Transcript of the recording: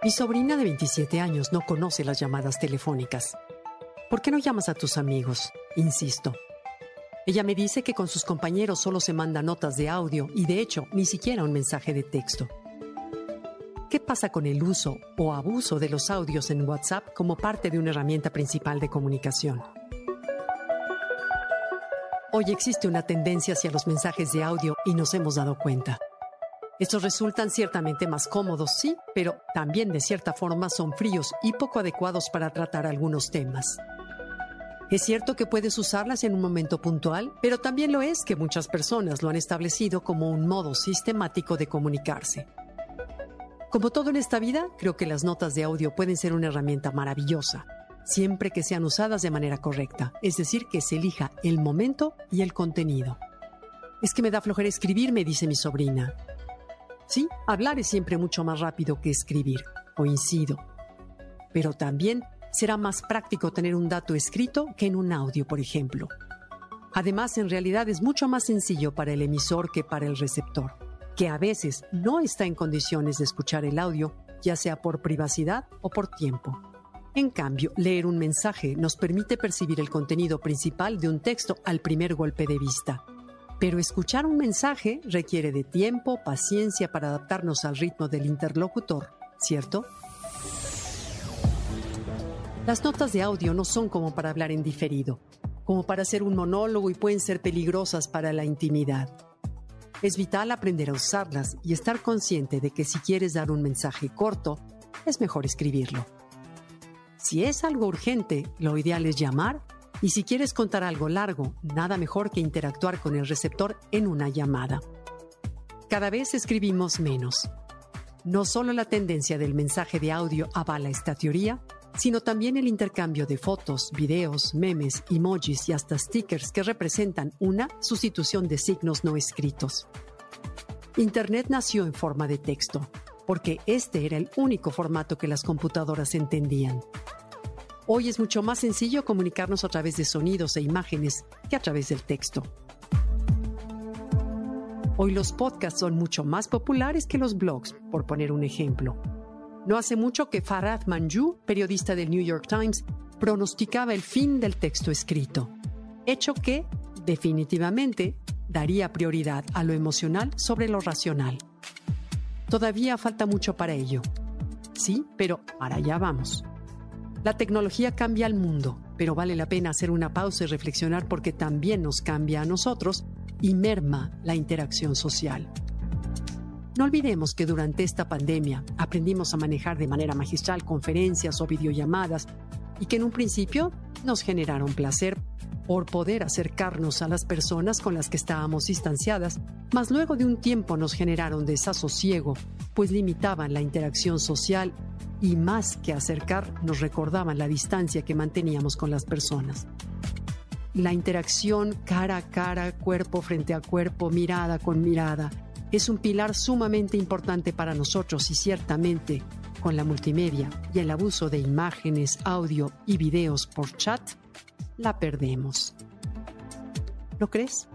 Mi sobrina de 27 años no conoce las llamadas telefónicas. ¿Por qué no llamas a tus amigos? Insisto. Ella me dice que con sus compañeros solo se manda notas de audio y de hecho ni siquiera un mensaje de texto. ¿Qué pasa con el uso o abuso de los audios en WhatsApp como parte de una herramienta principal de comunicación? Hoy existe una tendencia hacia los mensajes de audio y nos hemos dado cuenta. Estos resultan ciertamente más cómodos, sí, pero también de cierta forma son fríos y poco adecuados para tratar algunos temas. Es cierto que puedes usarlas en un momento puntual, pero también lo es que muchas personas lo han establecido como un modo sistemático de comunicarse. Como todo en esta vida, creo que las notas de audio pueden ser una herramienta maravillosa, siempre que sean usadas de manera correcta, es decir, que se elija el momento y el contenido. Es que me da flojera escribir, me dice mi sobrina. Sí, hablar es siempre mucho más rápido que escribir, coincido. Pero también será más práctico tener un dato escrito que en un audio, por ejemplo. Además, en realidad es mucho más sencillo para el emisor que para el receptor, que a veces no está en condiciones de escuchar el audio, ya sea por privacidad o por tiempo. En cambio, leer un mensaje nos permite percibir el contenido principal de un texto al primer golpe de vista pero escuchar un mensaje requiere de tiempo, paciencia para adaptarnos al ritmo del interlocutor, ¿cierto? Las notas de audio no son como para hablar en diferido, como para hacer un monólogo y pueden ser peligrosas para la intimidad. Es vital aprender a usarlas y estar consciente de que si quieres dar un mensaje corto, es mejor escribirlo. Si es algo urgente, lo ideal es llamar y si quieres contar algo largo, nada mejor que interactuar con el receptor en una llamada. Cada vez escribimos menos. No solo la tendencia del mensaje de audio avala esta teoría, sino también el intercambio de fotos, videos, memes, emojis y hasta stickers que representan una sustitución de signos no escritos. Internet nació en forma de texto, porque este era el único formato que las computadoras entendían. Hoy es mucho más sencillo comunicarnos a través de sonidos e imágenes que a través del texto. Hoy los podcasts son mucho más populares que los blogs, por poner un ejemplo. No hace mucho que Farad Manju, periodista del New York Times, pronosticaba el fin del texto escrito, hecho que, definitivamente, daría prioridad a lo emocional sobre lo racional. Todavía falta mucho para ello. Sí, pero para allá vamos. La tecnología cambia al mundo, pero vale la pena hacer una pausa y reflexionar porque también nos cambia a nosotros y merma la interacción social. No olvidemos que durante esta pandemia aprendimos a manejar de manera magistral conferencias o videollamadas y que en un principio nos generaron placer por poder acercarnos a las personas con las que estábamos distanciadas, mas luego de un tiempo nos generaron desasosiego, pues limitaban la interacción social y más que acercar nos recordaban la distancia que manteníamos con las personas. La interacción cara a cara, cuerpo frente a cuerpo, mirada con mirada, es un pilar sumamente importante para nosotros y ciertamente con la multimedia y el abuso de imágenes, audio y videos por chat, la perdemos. ¿Lo crees?